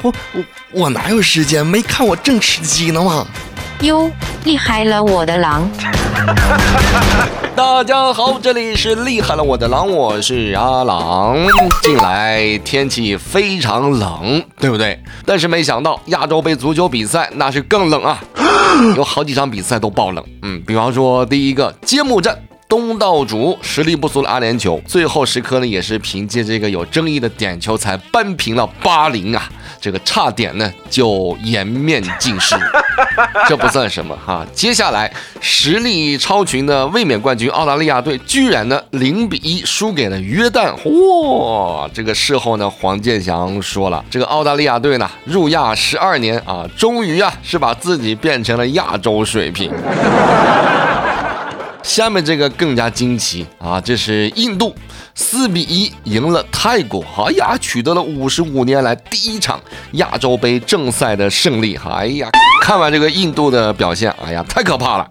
我我我哪有时间？没看我正吃鸡呢吗？哟，厉害了我的狼！大家好，这里是厉害了我的狼，我是阿狼。近来天气非常冷，对不对？但是没想到亚洲杯足球比赛那是更冷啊，有好几场比赛都爆冷。嗯，比方说第一个揭幕战。东道主实力不俗的阿联酋，最后时刻呢也是凭借这个有争议的点球才扳平了巴林啊，这个差点呢就颜面尽失。这不算什么哈，接下来实力超群的卫冕冠军澳大利亚队居然呢零比一输给了约旦，哇！这个事后呢，黄健翔说了，这个澳大利亚队呢入亚十二年啊，终于啊是把自己变成了亚洲水平。下面这个更加惊奇啊！这是印度四比一赢了泰国，哎呀，取得了五十五年来第一场亚洲杯正赛的胜利。哎呀，看完这个印度的表现，哎呀，太可怕了！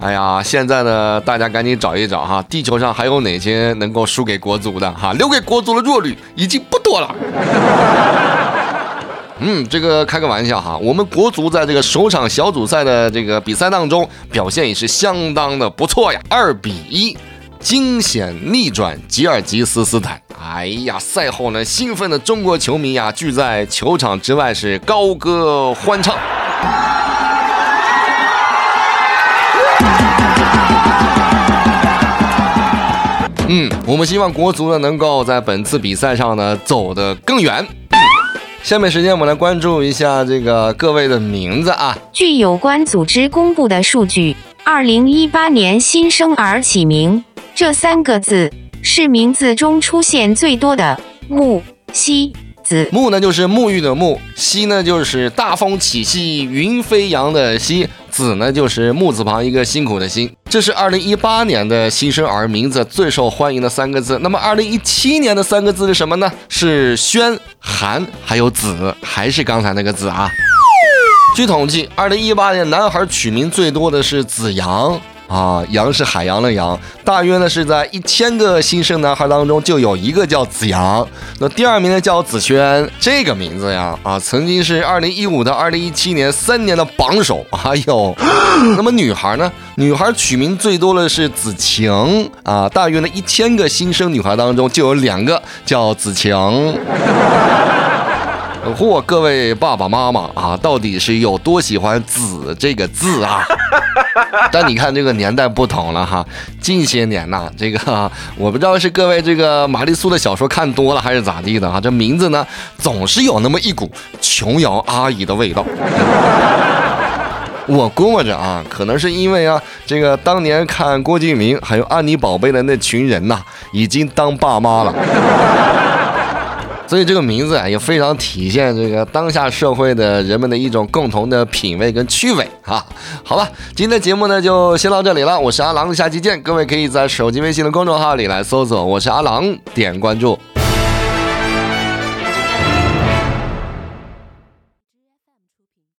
哎呀，现在呢，大家赶紧找一找哈，地球上还有哪些能够输给国足的哈？留给国足的弱旅已经不多了。嗯，这个开个玩笑哈，我们国足在这个首场小组赛的这个比赛当中表现也是相当的不错呀，二比一惊险逆转吉尔吉斯斯坦。哎呀，赛后呢，兴奋的中国球迷呀聚在球场之外是高歌欢唱。嗯，我们希望国足呢能够在本次比赛上呢走得更远。下面时间我们来关注一下这个各位的名字啊。据有关组织公布的数据，二零一八年新生儿起名这三个字是名字中出现最多的。木西子，沐呢就是沐浴的沐，西呢就是大风起兮云飞扬的西，子呢就是木字旁一个辛苦的辛。这是二零一八年的新生儿名字最受欢迎的三个字。那么二零一七年的三个字是什么呢？是轩、涵还有子，还是刚才那个子啊？据统计，二零一八年男孩取名最多的是子阳。啊，阳是海洋的阳，大约呢是在一千个新生男孩当中就有一个叫子阳。那第二名呢叫子轩，这个名字呀，啊，曾经是二零一五到二零一七年三年的榜首。还有，那么女孩呢？女孩取名最多的是子晴啊，大约呢一千个新生女孩当中就有两个叫子晴。嚯，各位爸爸妈妈啊，到底是有多喜欢“子”这个字啊？但你看这个年代不同了哈，近些年呐，这个我不知道是各位这个玛丽苏的小说看多了还是咋地的啊，这名字呢总是有那么一股琼瑶阿姨的味道。我估摸着啊，可能是因为啊，这个当年看郭敬明还有安妮宝贝的那群人呐，已经当爸妈了。所以这个名字啊，也非常体现这个当下社会的人们的一种共同的品味跟趣味啊。好吧，今天的节目呢就先到这里了，我是阿郎，下期见。各位可以在手机微信的公众号里来搜索“我是阿郎”，点关注。